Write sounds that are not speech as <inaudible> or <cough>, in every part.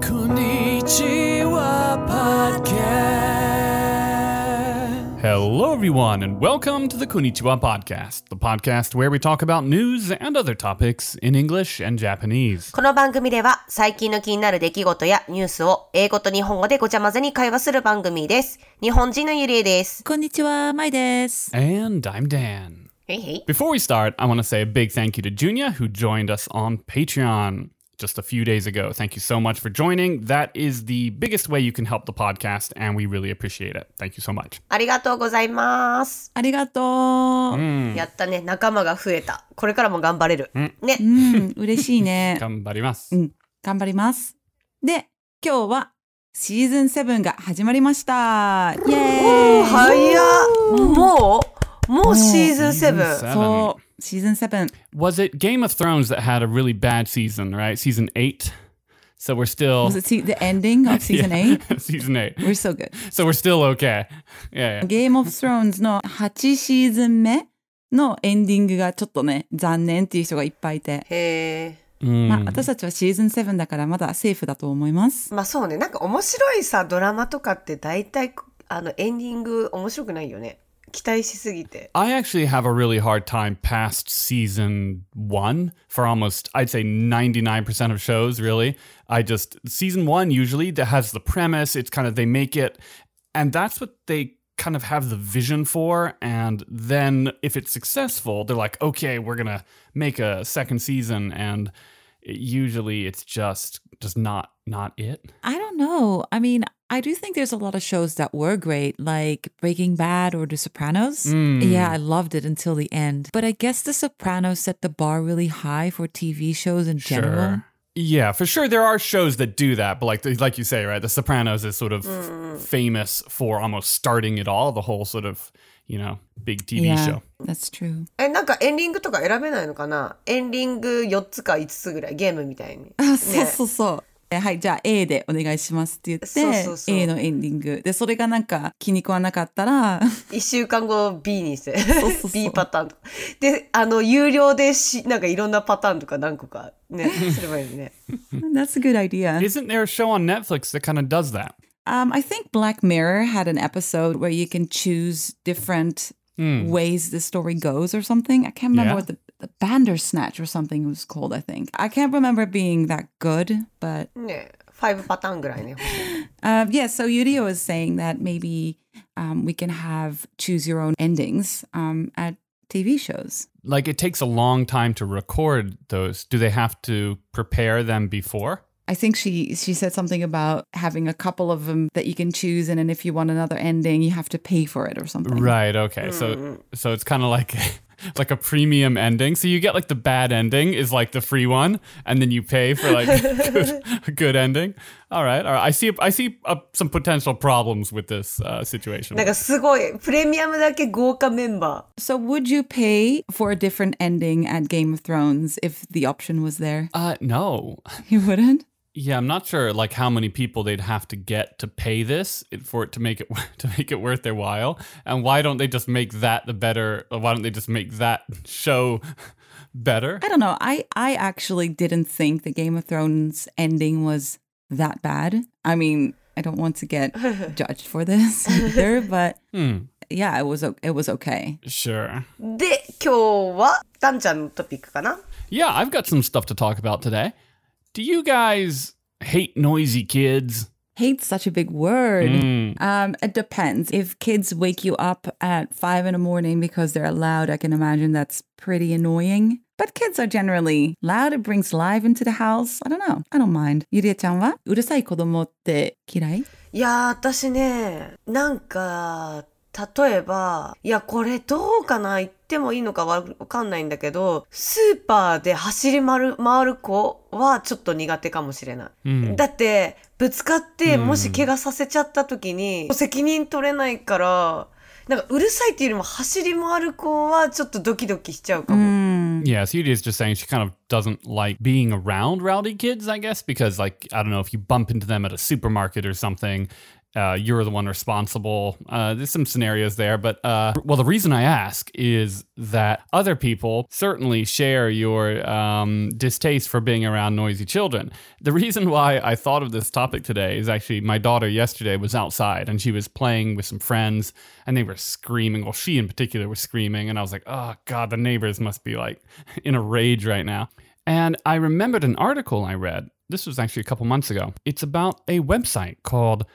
Konnichiwa Podcast. Hello, everyone, and welcome to the Konnichiwa Podcast, the podcast where we talk about news and other topics in English and Japanese. この番組では最近の気になる出来事やニュースを英語と日本語でごちゃ混ぜに会話する番組です。日本人のゆりえです。こんにちは、まいです。 And I'm Dan. へいへい。 Before we start, I want to say a big thank you to Junia, who joined us on Patreon just a few days ago. Thank you so much for joining. That is the biggest way you can help the podcast, and we really appreciate it. Thank you so much. ありがとうございます。ありがとう。やったね。仲間が増えた。これからも頑張れる。ね。うん、嬉しいね。頑張ります。うん、頑張ります。で、今日はシーズン7が始まりました。イェーイ早っ。もう <laughs> もうシーズン7。Seven. そう、シーズン7。Was it Game of Thrones that had a really bad season, right? Season 8? So we're still. Was it the ending of season 8? season 8. We're so good. So we're still okay. Yeah, yeah. Game of Thrones の8シーズン目のエンディングがちょっとね、残念っていう人がいっぱいいて。へえ。まあ、私たちはシーズン7だからまだセーフだと思います。まあそうね。なんか面白いさ、ドラマとかって大体、あの、エンディング面白くないよね。期待しすぎて。 I actually have a really hard time past season one for almost, I'd say 99% of shows, really. I just, season one usually that has the premise, it's kind of, they make it, and that's what they kind of have the vision for. And then if it's successful, they're like, okay, we're going to make a second season. And usually it's just, just not, not it. I don't know. I mean, I do think there's a lot of shows that were great, like Breaking Bad or The Sopranos. Yeah, mm. I loved it until the end. But I guess The Sopranos set the bar really high for TV shows in general. Yeah, for sure. There are shows that do that, but like like you say, right? The Sopranos is sort of mm. famous for almost starting it all, the whole sort of you know big TV Yeah, show. that's true. え、なんかエンディングとか選べないのかな？エンディング4つか5つぐらい、ゲームみたいに。あ、そうそうそう。えはい、じゃあ A でお願いしますって言って、そうそうそう A のエンディング。で、それがなんか気に食わなかったら、1週間後 B にしてそうそう B パターンとか。で、あの、有料でし、なんかいろんなパターンとか何個かね、<laughs> すればいいのね。<laughs> That's a good idea. Isn't there a show on Netflix that kind of does that? Um, I think Black Mirror had an episode where you can choose different mm. ways the story goes or something. I can't remember yeah. what the, the Bandersnatch or something was called, I think. I can't remember being that good, but. Yeah. <laughs> uh, um, yeah, so Yurie is saying that maybe um, we can have choose your own endings um, at TV shows. Like it takes a long time to record those. Do they have to prepare them before? I think she she said something about having a couple of them that you can choose, and then if you want another ending, you have to pay for it or something. Right. Okay. Mm. So so it's kind of like <laughs> like a premium ending. So you get like the bad ending is like the free one, and then you pay for like a <laughs> good, a good ending. All right, all right. I see. I see uh, some potential problems with this uh, situation. So would you pay for a different ending at Game of Thrones if the option was there? Uh, no. <laughs> You wouldn't. Yeah, I'm not sure like how many people they'd have to get to pay this for it to make it <laughs> to make it worth their while. And why don't they just make that the better? Or why don't they just make that show <laughs> better? I don't know. I I actually didn't think the Game of Thrones ending was that bad. I mean, I don't want to get <laughs> judged for this either, but Hmm. yeah, it was o- it was okay. Sure. ー。で、今日は、ダンちゃんのトピックかな Yeah, I've got some stuff to talk about today. Do you guys hate noisy kids? Hate's such a big word. Hmm. Um, it depends. If kids wake you up at five in the morning because they're loud, I can imagine that's pretty annoying. But kids are generally loud. It brings life into the house. I don't know. I don't mind. ゆりえちゃんはうるさい子供って嫌いいやー、私ね、なんか、 例えば、いや、これどうかな言ってもいいのかわかんないんだけど、スーパーで走り回る回る子はちょっと苦手かもしれない。だって、ぶつかって、もし怪我させちゃった時に、責任取れないから、なんかうるさいっていうよりも走り回る子はちょっとドキドキしちゃうかも。Yeah, so Yudi is just saying she kind of doesn't like being around rowdy kids, I guess, because like I don't know if you bump into them at a supermarket or something, uh, you're the one responsible. Uh, there's some scenarios there, but uh, well, the reason I ask is that other people certainly share your um, distaste for being around noisy children. The reason why I thought of this topic today is actually my daughter yesterday was outside and she was playing with some friends and they were screaming. Well, she in particular was screaming, and I was like, oh God, the neighbors must be like <laughs> in a rage right now. And I remembered an article I read. This was actually a couple months ago. It's about a website called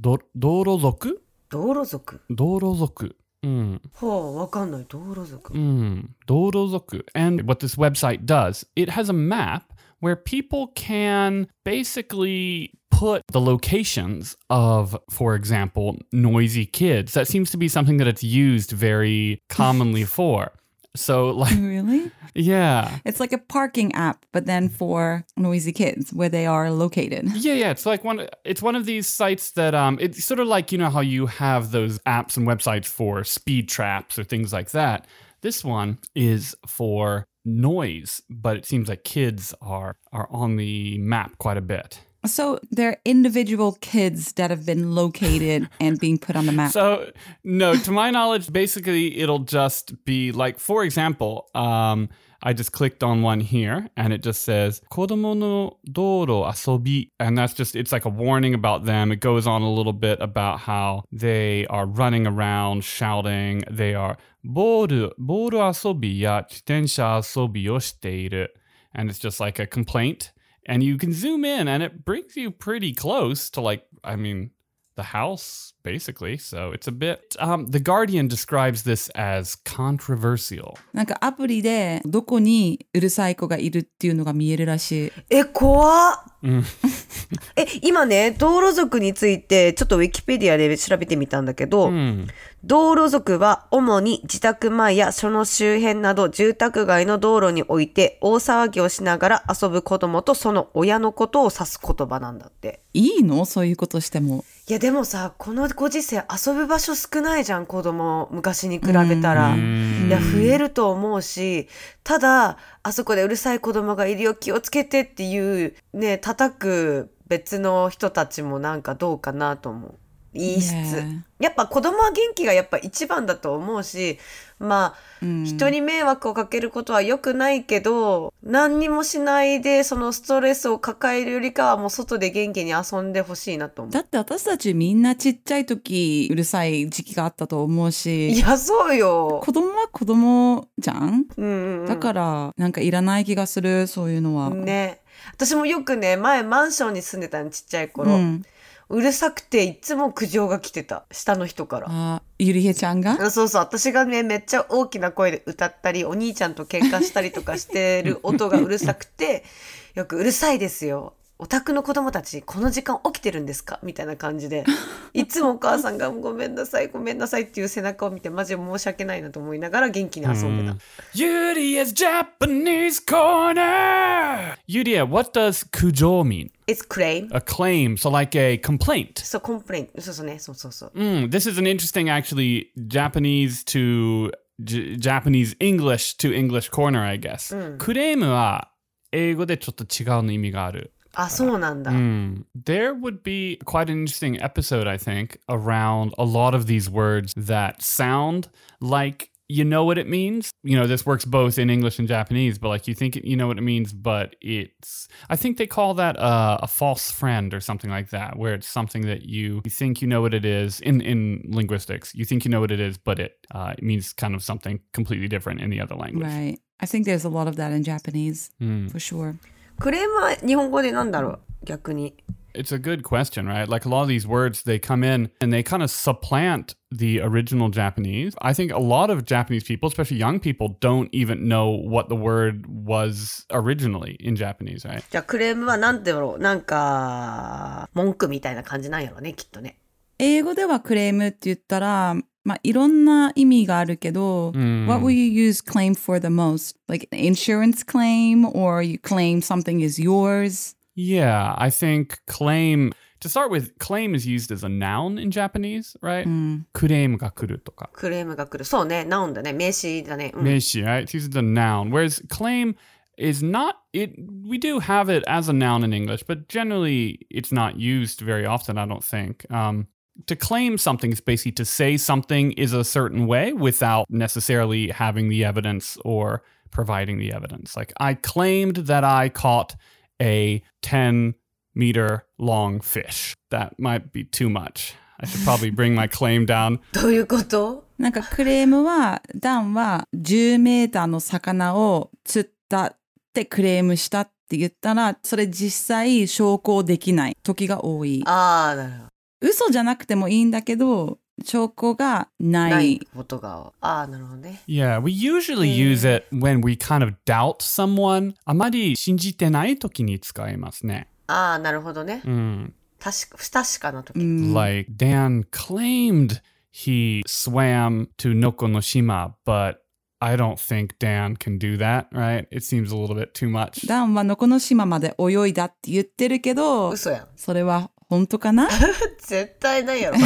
Do- Dorozoku? 道路族 Dorozoku. Mm. ほうわかんない道路族 Mm, Dorozoku. And what this website does, it has a map where people can basically put the locations of, for example, noisy kids. That seems to be something that it's used very commonly <laughs> for. So, like, Really? yeah. It's like a parking app, but then for noisy kids where they are located. Yeah, yeah, it's like one. It's one of these sites that um, it's sort of like you know how you have those apps and websites for speed traps or things like that. This one is for noise, but it seems like kids are are on the map quite a bit. So they're individual kids that have been located <laughs> and being put on the map. So no, to my knowledge, basically it'll just be like, for example, um, I just clicked on one here and it just says Kodomo no Doro Asobi. And that's just, it's like a warning about them. It goes on a little bit about how they are running around shouting. They are Boru, Boru Asobi ya Asobi. And it's just like a complaint. And you can zoom in and it brings you pretty close to like, I mean, the house, basically. So it's a bit. Um, the Guardian describes this as controversial. なんかアプリでどこにうるさい子がいるっていうのが見えるらしい。え怖っうん <laughs> え今ね道路族についてちょっとウィキペディアで調べてみたんだけど、Hmm. 道路族は主に自宅前やその周辺など住宅街の道路において大騒ぎをしながら遊ぶ子供とその親のことを指す言葉なんだって。いいの？そういうことしても。いやでもさこのご時世遊ぶ場所少ないじゃん子供昔に比べたら。いや増えると思うしただあそこでうるさい子供がいるよ気をつけてっていうね叩く別の人たちもなんかどうかなと思う。いい質 Yeah. やっぱ子供は元気がやっぱ一番だと思うしまあ、うん人に迷惑をかけることは良くないけど何にもしないでそのストレスを抱えるよりかはもう外で元気に遊んでほしいなと思う。だって私たちみんなちっちゃい時うるさい時期があったと思ういし、やそうよ。子供は子供じゃん？うんうんうんだからなんかいらない気がするそういうのは。ね私もよくね前マンションに住んでたのちっちゃい頃、う、うんるさくていつも苦情が来てた。下の人から。あゆりえちゃんが？あそうそう私がねめっちゃ大きな声で歌ったりお兄ちゃんと喧嘩したりとかしてる音がうるさくてよく「うるさいですよお宅の子供たちこの時間起きてるんですか?」みたいな感じでいつもお母さんが「ごめんなさいごめんなさい」っていう背中を見てマジで申し訳ないなと思いながら元気に遊んでた。Yudia's Japanese Corner! Yudia, what does kujo mean? It's claim. A claim, so like a complaint. そうコンプレインそうそうねそうそうそう。Mm, this is an interesting, actually, Japanese to J- Japanese English to English corner, I guess. クレームは英語でちょっと違うの意味がある。あそうなんだ。 Mm. There would be quite an interesting episode, I think, around a lot of these words that sound like you know what it means. You know, this works both in English and Japanese, but like you think you know what it means, but it's, I think they call that uh, a false friend or something like that, where it's something that you, you think you know what it is in, in linguistics. You think you know what it is, but it, uh, it means kind of something completely different in the other language. Right. I think there's a lot of that in Japanese, Mm. for sure. クレームは日本語でなんだろう逆に。It's a good question, right? Like a lot of these words, they come in and they kind of supplant the original Japanese. I think a lot of Japanese people, especially young people, don't even know what the word was originally in Japanese, right? じゃあクレームはなんてだろうなんか文句みたいな感じなんやろねきっとね。英語ではクレームって言ったら、まあ、いろんな意味があるけど、ん What will you use claim for the most? Like an insurance claim or you claim something is yours? Yeah, I think claim, to start with, claim is used as a noun in Japanese, right? うん。 Kureim ga kuru toka. クレームが来る。そうね、ナウンだね。名詞だね。うん Meishi, right? It's used as a noun. Whereas claim is not it we do have it as a noun in English, but generally it's not used very often, I don't think. Um to claim something is basically to say something is a certain way without necessarily having the evidence or providing the evidence. Like I claimed that I caught a 10 meter long fish. That might be too much. I should probably bring my claim down. <laughs> どういうことなんかクレームは、ダンは10メーターの魚を釣ったってクレームしたって言ったら、それ実際証拠できない時が多い。ああ、なるほど。 嘘じゃなくてもいいんだけど、証拠がない。ないことが。ああ、なるほどね。Yeah, we usually use it when we kind of doubt someone. あまり信じてない時に使いますね。ああ、なるほどね。うん。確か、不確かな時。Like Dan claimed he swam to Nokonoshima, but I don't think Dan can do that, right? It seems a little bit too much. ダンはのこの島まで泳いだって言ってるけど、嘘やん。それは本当かな絶対ないやろ。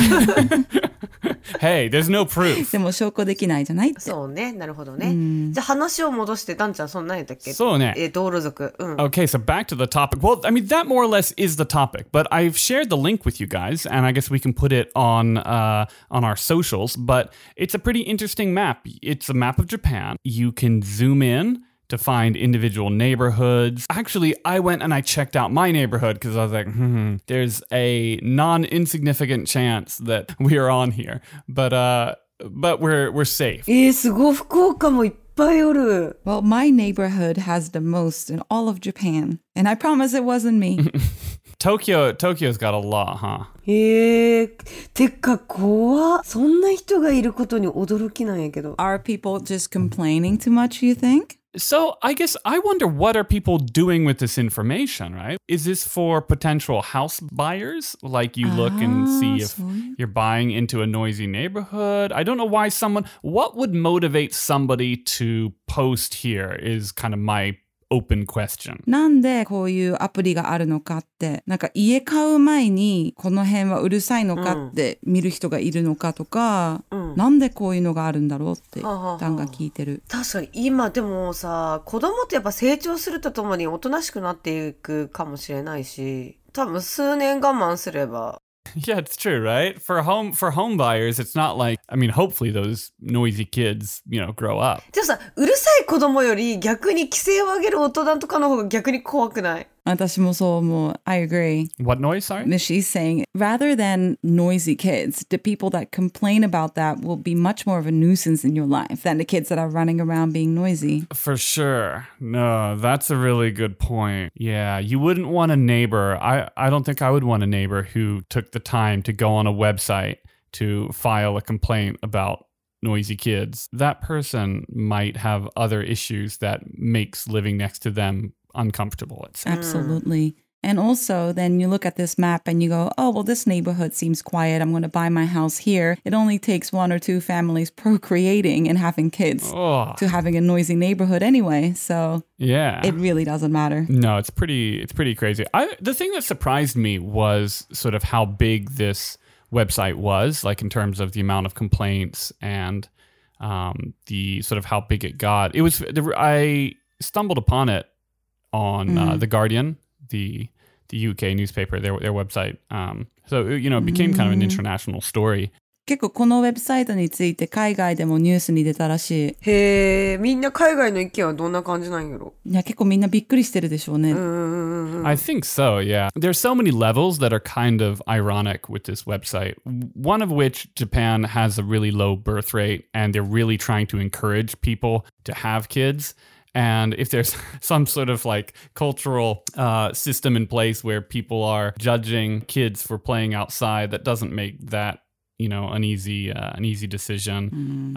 hey, there's no proof. でも証拠できないじゃないって。そうね。なるほどね。じゃあ話を戻して、ダンちゃん、そんなんやったっけそうねえ、道路族。うん。Okay, so back to the topic. Well, I mean, that more or less is the topic, but I've shared the link with you guys, and I guess we can put it on uh, on our socials. But it's a pretty interesting map. It's a map of Japan. You can zoom in to find individual neighborhoods. Actually, I went and I checked out my neighborhood because I was like, hmm, there's a non insignificant chance that <laughs> we are on here, but uh, but we're we're safe. えー、すごい。福岡もいっぱいおる。 Well, my neighborhood has the most in all of Japan. And I promise it wasn't me. <laughs> Tokyo, Tokyo's got a lot, huh? へえ。てか、怖っそんな人がいることに驚きなんやけど。 Are people just complaining too much, you think? So I guess I wonder what are people doing with this information, right? Is this for potential house buyers? Like you look and ah, see if you're buying into a noisy neighborhood. I don't know why someone what would motivate somebody to post here is kind of my open question. なんでこういうアプリがあるのかって、なんか家買う前にこの辺はうるさいのかって見る人がいるのかとか、なんでこういうのがあるんだろうって、ダンが聞いてる。確かに今でもさ子供ってやっぱ成長するとともにおとなしくなっていくかもしれないし多分数年我慢すれば <laughs> Yeah, it's true, right? For home for home buyers, it's not like I mean, hopefully those noisy kids, you know, grow up. でもさうるさい子供より逆に規制を上げる大人とかの方が逆に怖くない 私もそう思う。I agree. What noise, sorry? She's saying rather than noisy kids, the people that complain about that will be much more of a nuisance in your life than the kids that are running around being noisy. For sure. No, that's a really good point. Yeah, you wouldn't want a neighbor. I, I don't think I would want a neighbor who took the time to go on a website to file a complaint about noisy kids. That person might have other issues that makes living next to them uncomfortable. Absolutely. And also, then you look at this map and you go, oh, well, this neighborhood seems quiet. I'm going to buy my house here. It only takes one or two families <laughs> procreating and having kids Oh, to having a noisy neighborhood anyway. So yeah. it really doesn't matter. No, it's pretty it's pretty crazy. I the thing that surprised me was sort of how big this website was, like in terms of the amount of complaints and um, the sort of how big it got. It was there- I stumbled upon it on uh, the Guardian, the the UK newspaper, their their website. Um, so you know, it became kind of an international story. 結構このウェブサイトについて海外でもニュースに出たらしへえみんな海外の意見はどんな感じなんやろい。いや、結構みんなびっくりしてるでしょうね。 I think so, yeah. There's so many levels that are kind of ironic with this website. One of which Japan has a really low birth rate and they're really trying to encourage people to have kids. And if there's <laughs> some sort of like cultural uh, system in place where people are judging kids for playing outside, that doesn't make that you know an easy uh, an easy decision.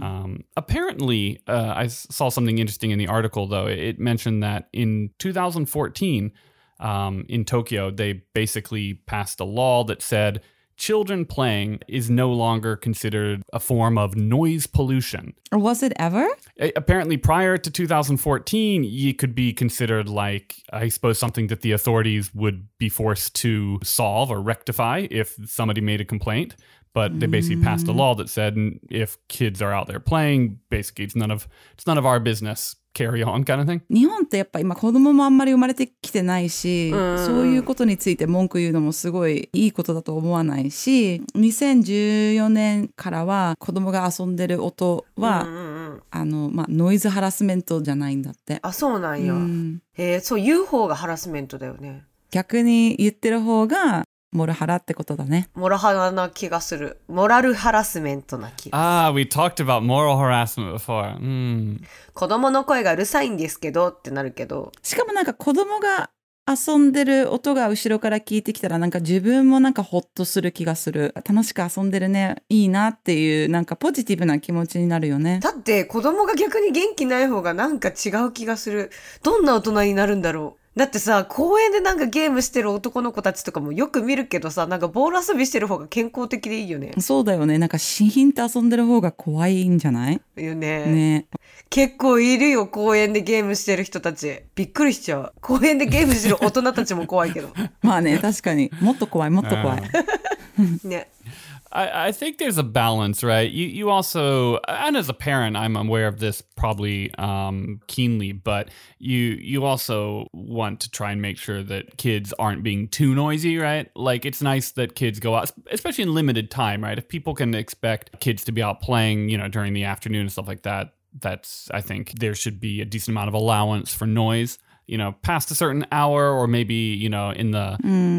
Um, apparently, uh, I saw something interesting in the article though. It mentioned that in 2014 um, in Tokyo, they basically passed a law that said children playing is no longer considered a form of noise pollution. Or was it ever? Apparently, prior to 2014, it could be considered like, I suppose, something that the authorities would be forced to solve or rectify if somebody made a complaint. But they basically passed a law that said if kids are out there playing, basically it's none of it's none of our business. carry on kind of thing. 日本ってやっぱ今子供もあんまり生まれてきてないし、うんそういうことについて文句言うのもすごいいいことだと思わないし2014年からは子供が遊んでる音は。あのまあ、ノイズハラスメントじゃないんだって。あ、そうなんや。うんえー、そう、言う方がハラスメントだよね。逆に言ってる方がモルハラってことだね。モラハラな気がする。モラルハラスメントな気が。Ah, we talked about moral harassment before. Mm. 子供の声がうるさいんですけどってなるけど。しかもなんか子供が遊んでる音が後ろから聞いてきたらなんか自分もなんかホッとする気がする楽しく遊んでるねいいなっていうなんかポジティブな気持ちになるよねだって子供が逆に元気ない方がなんか違う気がする。どんな大人になるんだろう。だってさ、公園でなんかゲームしてる男の子たちとかもよく見るけどさ、なんかボール遊びしてる方が健康的でいいよね。そうだよねなんかシーンって遊んでる方が怖いんじゃない？よね。ね結構いるよ、公園でゲームしてる人たち。びっくりしちゃう。公園でゲームしてる大人たちも怖いけど。<laughs> まあね確かにもっと怖いもっと怖い <laughs> ね。I, I think there's a balance, right? You you also, and as a parent, I'm aware of this probably um, keenly, but you you also want to try and make sure that kids aren't being too noisy, right? Like it's nice that kids go out, especially in limited time, right? If people can expect kids to be out playing, you know, during the afternoon and stuff like that, that's I think there should be a decent amount of allowance for noise You know, past a certain hour, or maybe you know, in the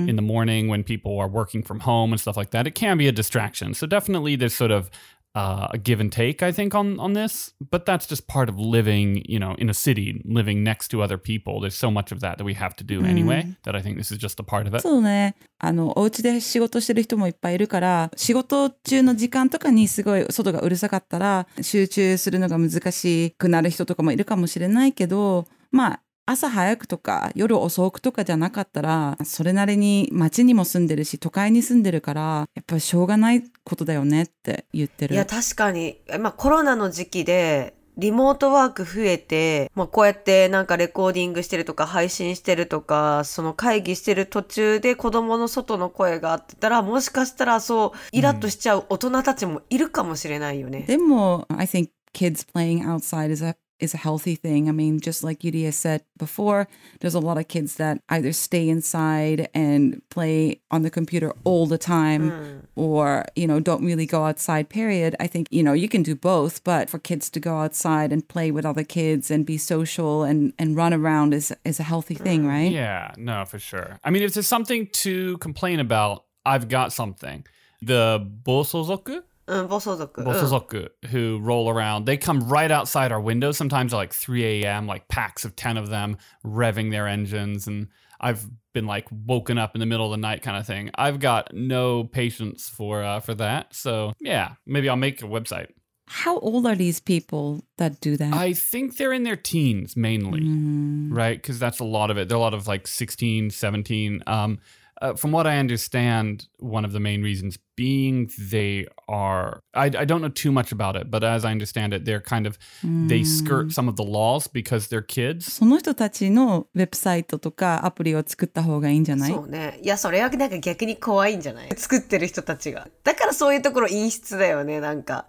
in the morning when people are working from home and stuff like that, it can be a distraction. So definitely, there's sort of uh, a give and take, I think, on on this. But that's just part of living, you know, in a city, living next to other people. There's so much of that that we have to do anyway. That I think this is just a part of it. そうねあのお家で仕事してる人もいっぱいいるから仕事中の時間とかにすごい外がうるさかったら集中するのが難しくなる人とかもいるかもしれないけどまあ 朝早くとか夜遅くとかじゃなかったらそれなりに街にも住んでるし都会に住んでるからやっぱりしょうがないことだよねって言ってる。いや、確かに、まあコロナの時期で、リモートワーク増えて、まあこうやってなんかレコーディングしてるとか配信してるとか、その会議してる途中で子供の外の声があってたら、もしかしたらそう、イラッとしちゃう大人たちもいるかもしれないよね。でも、I think kids playing outside is a is a healthy thing. I mean, just like Yurie said before, there's a lot of kids that either stay inside and play on the computer all the time hmm. or, you know, don't really go outside, period. I think, you know, you can do both, but for kids to go outside and play with other kids and be social and, and run around is is a healthy thing, hmm. right? Yeah, no, for sure. I mean, if there's something to complain about, I've got something. The bosozoku, uh, um, Bosozoku. Uh. Who roll around. They come right outside our window sometimes at like 3 a.m., like packs of 10 of them revving their engines. And I've been like woken up in the middle of the night kind of thing. I've got no patience for uh, for that. So yeah, maybe I'll make a website. How old are these people that do that? I think they're in their teens mainly, mm. right? Because that's a lot of it. There are a lot of like 16, 17. Um, uh, from what I understand, one of the main reasons being they are, I, I don't know too much about it, but as I understand it, they're kind of, they skirt some of the laws because they're kids. その人たちのウェブサイトとかアプリを作った方がいいんじゃないそうね。いや、それはなんか逆に怖いんじゃない作ってる人たちが。だからそういうところ陰湿だよね、なんか。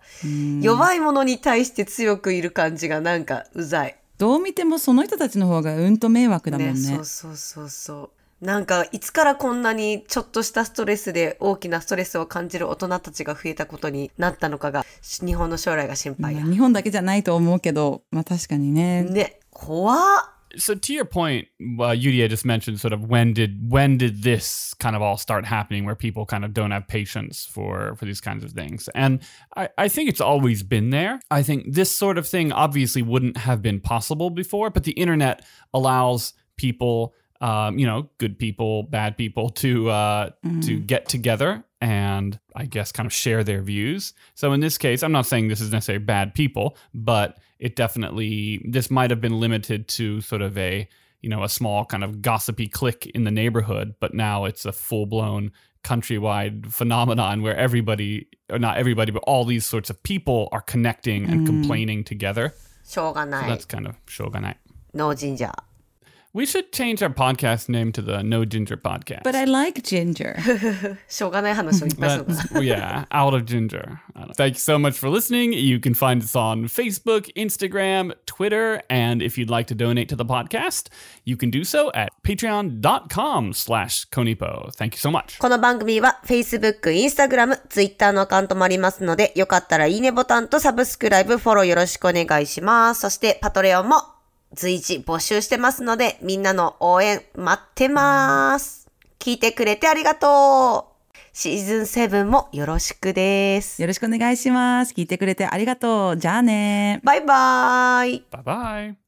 弱いものに対して強くいる感じがなんかうざい。どう見てもその人たちの方がうんと迷惑だもんね。そうそうそうそう。なんか、いつからこんなにちょっとしたストレスで大きなストレスを感じる大人たちが増えたことになったのかが、し日本の将来が心配や。まあ日本だけじゃないと思うけど、まあ確かにね。ね、怖っ。So to your point, uh, Yudia just mentioned sort of when did when did this kind of all start happening, where people kind of don't have patience for for these kinds of things, and I, I think it's always been there. I think this sort of thing obviously wouldn't have been possible before, but the internet allows people, um, you know, good people, bad people, to <laughs> uh, to get together and I guess kind of share their views. So in this case, I'm not saying this is necessarily bad people, but it definitely this might have been limited to sort of a you know a small kind of gossipy clique in the neighborhood, but now it's a full blown countrywide phenomenon where everybody or not everybody but all these sorts of people are connecting and complaining together しょうが so ない that's。kind of shogunai 脳神社。 We should change our podcast name to the No Ginger Podcast. But I like ginger. しょうがない話をいっぱいするのか That's, yeah, out of ginger. Thank you so much for listening. You can find us on Facebook, Instagram, Twitter, and if you'd like to donate to the podcast, you can do so at patreon.com slash konipo. Thank you so much. この番組は Facebook、Instagram、Twitter のアカウントもありますので、よかったらいいねボタンとサブスクライブ、フォローよろしくお願いします。そして、パトレオンも随時募集してますので、みんなの応援待ってます。聞いてくれてありがとう。シーズン7もよろしくです。よろしくお願いします。聞いてくれてありがとう。じゃあね。バイバーイ。Bye bye.